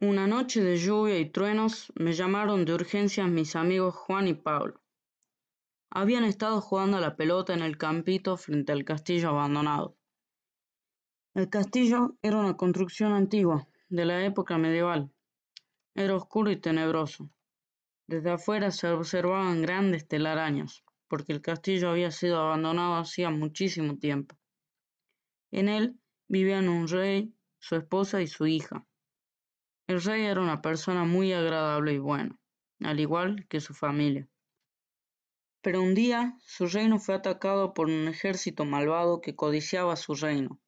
Una noche de lluvia y truenos me llamaron de urgencia mis amigos Juan y Pablo. Habían estado jugando a la pelota en el campito frente al castillo abandonado. El castillo era una construcción antigua, de la época medieval. Era oscuro y tenebroso. Desde afuera se observaban grandes telarañas, porque el castillo había sido abandonado hacía muchísimo tiempo. En él vivían un rey, su esposa y su hija. El rey era una persona muy agradable y buena, al igual que su familia. Pero un día su reino fue atacado por un ejército malvado que codiciaba su reino.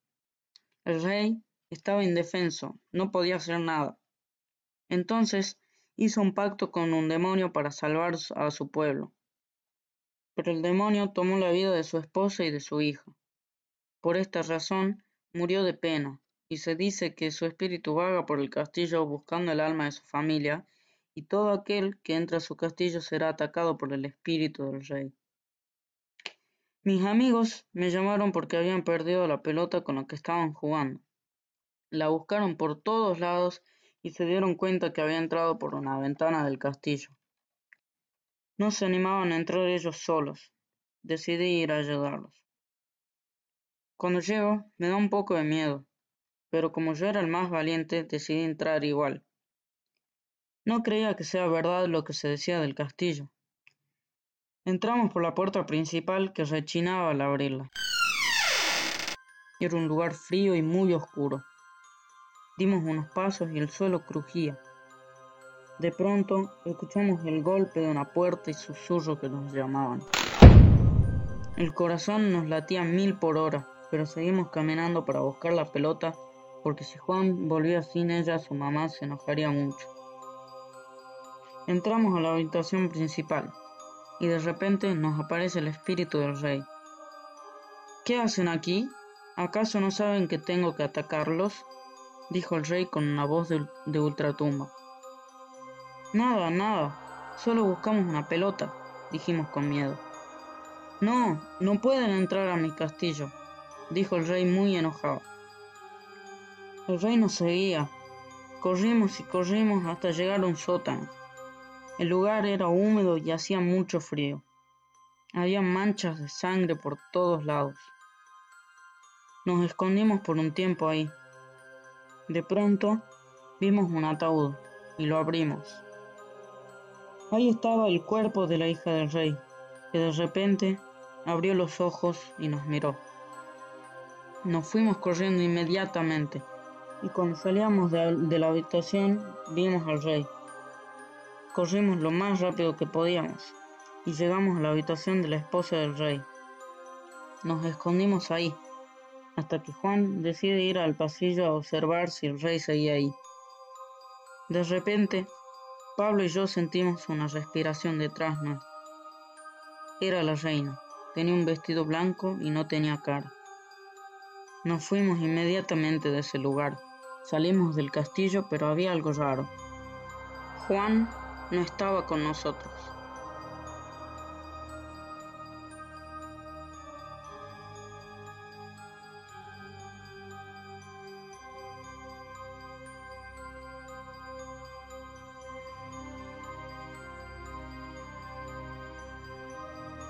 El rey estaba indefenso, no podía hacer nada. Entonces hizo un pacto con un demonio para salvar a su pueblo. Pero el demonio tomó la vida de su esposa y de su hija. Por esta razón murió de pena, y se dice que su espíritu vaga por el castillo buscando el alma de su familia, y todo aquel que entra a su castillo será atacado por el espíritu del rey. Mis amigos me llamaron porque habían perdido la pelota con la que estaban jugando. La buscaron por todos lados y se dieron cuenta que había entrado por una ventana del castillo. No se animaban a entrar ellos solos. Decidí ir a ayudarlos. Cuando llego, me da un poco de miedo pero como yo era el más valiente, decidí entrar igual. No creía que sea verdad lo que se decía del castillo. Entramos por la puerta principal que rechinaba al abrirla. Era un lugar frío y muy oscuro. Dimos unos pasos y el suelo crujía. De pronto escuchamos el golpe de una puerta y susurros que nos llamaban. El corazón nos latía mil por hora, pero seguimos caminando para buscar la pelota porque si Juan volvía sin ella su mamá se enojaría mucho. Entramos a la habitación principal y de repente nos aparece el espíritu del rey. ¿Qué hacen aquí? ¿Acaso no saben que tengo que atacarlos? dijo el rey con una voz de, de ultratumba. Nada, nada, solo buscamos una pelota, dijimos con miedo. No, no pueden entrar a mi castillo, dijo el rey muy enojado. El rey nos seguía. Corrimos y corrimos hasta llegar a un sótano. El lugar era húmedo y hacía mucho frío. Había manchas de sangre por todos lados. Nos escondimos por un tiempo ahí. De pronto vimos un ataúd y lo abrimos. Ahí estaba el cuerpo de la hija del rey, que de repente abrió los ojos y nos miró. Nos fuimos corriendo inmediatamente y cuando salíamos de, la habitación vimos al rey. Corrimos lo más rápido que podíamos y llegamos a la habitación de la esposa del rey. Nos escondimos ahí, hasta que Juan decide ir al pasillo a observar si el rey seguía ahí. De repente, Pablo y yo sentimos una respiración detrás nuestro. Era la reina, tenía un vestido blanco y no tenía cara. Nos fuimos inmediatamente de ese lugar Salimos del castillo, pero había algo raro. Juan no estaba con nosotros.